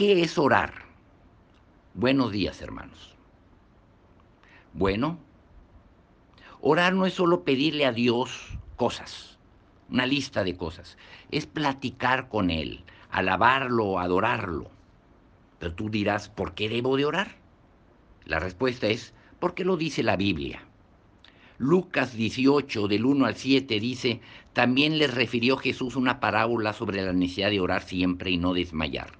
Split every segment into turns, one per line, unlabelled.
¿Qué es orar? Buenos días, hermanos. Bueno, orar no es solo pedirle a Dios cosas, una lista de cosas, es platicar con Él, alabarlo, adorarlo. Pero tú dirás, ¿por qué debo de orar? La respuesta es, porque lo dice la Biblia. Lucas 18, del 1 al 7, dice, también les refirió Jesús una parábola sobre la necesidad de orar siempre y no desmayar,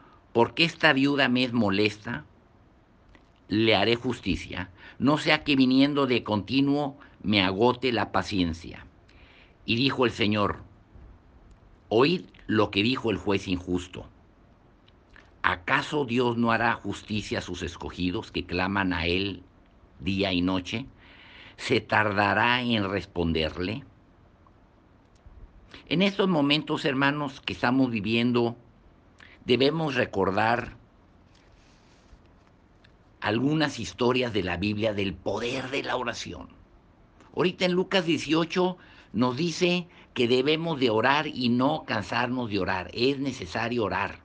porque esta viuda me es molesta, le haré justicia, no sea que viniendo de continuo me agote la paciencia. Y dijo el Señor, oíd lo que dijo el juez injusto. ¿Acaso Dios no hará justicia a sus escogidos que claman a Él día y noche? ¿Se tardará en responderle? En estos momentos, hermanos, que estamos viviendo, debemos recordar algunas historias de la Biblia del poder de la oración. Ahorita en Lucas 18 nos dice que debemos de orar y no cansarnos de orar. Es necesario orar.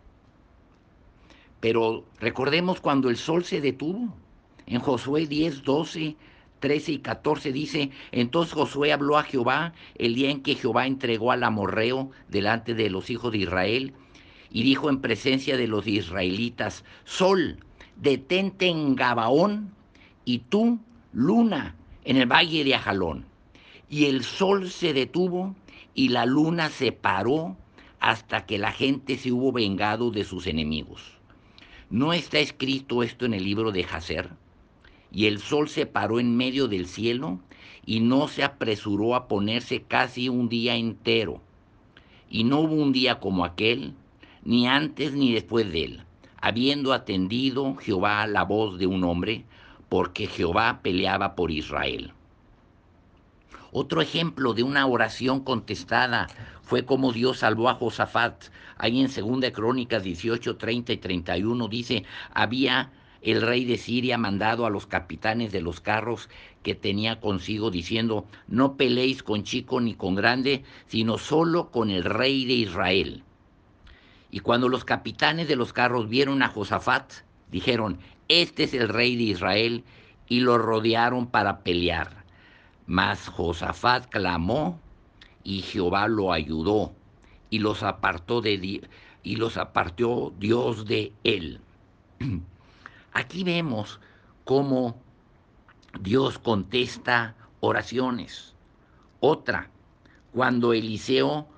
Pero recordemos cuando el sol se detuvo. En Josué 10, 12, 13 y 14 dice, entonces Josué habló a Jehová el día en que Jehová entregó al amorreo delante de los hijos de Israel y dijo en presencia de los israelitas, Sol, detente en Gabaón y tú, luna, en el valle de Ajalón. Y el sol se detuvo y la luna se paró hasta que la gente se hubo vengado de sus enemigos. ¿No está escrito esto en el libro de Jacer? Y el sol se paró en medio del cielo y no se apresuró a ponerse casi un día entero. Y no hubo un día como aquel, ni antes ni después de él, habiendo atendido Jehová la voz de un hombre, porque Jehová peleaba por Israel. Otro ejemplo de una oración contestada fue como Dios salvó a Josafat. Ahí en 2 Crónicas 18, 30 y 31 dice, había el rey de Siria mandado a los capitanes de los carros que tenía consigo diciendo, no peleéis con chico ni con grande, sino solo con el rey de Israel. Y cuando los capitanes de los carros vieron a Josafat, dijeron, este es el rey de Israel, y lo rodearon para pelear. Mas Josafat clamó y Jehová lo ayudó y los apartó de y los apartó Dios de él. Aquí vemos cómo Dios contesta oraciones. Otra, cuando Eliseo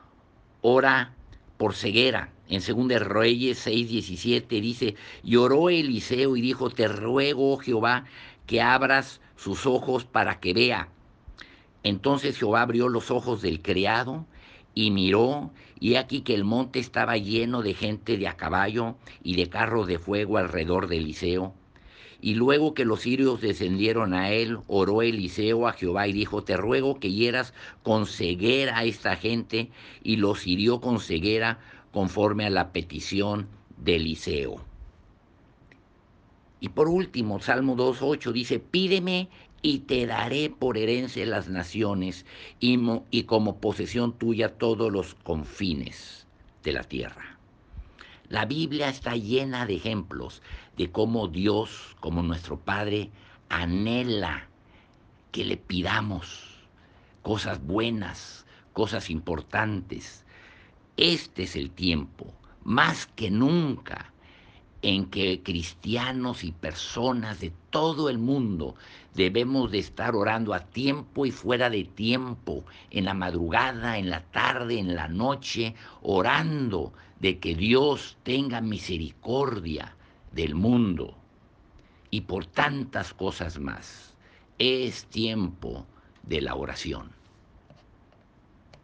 ora por ceguera. En 2 Reyes 6:17 dice, lloró Eliseo y dijo, te ruego, oh Jehová, que abras sus ojos para que vea. Entonces Jehová abrió los ojos del criado y miró, y aquí que el monte estaba lleno de gente de a caballo y de carros de fuego alrededor de Eliseo. Y luego que los sirios descendieron a él, oró Eliseo a Jehová y dijo, te ruego que hieras con ceguera a esta gente, y los hirió con ceguera conforme a la petición de Eliseo. Y por último, Salmo 2.8 dice, pídeme y te daré por herencia las naciones y, y como posesión tuya todos los confines de la tierra. La Biblia está llena de ejemplos de cómo Dios, como nuestro Padre, anhela que le pidamos cosas buenas, cosas importantes, este es el tiempo, más que nunca, en que cristianos y personas de todo el mundo debemos de estar orando a tiempo y fuera de tiempo, en la madrugada, en la tarde, en la noche, orando de que Dios tenga misericordia del mundo y por tantas cosas más. Es tiempo de la oración.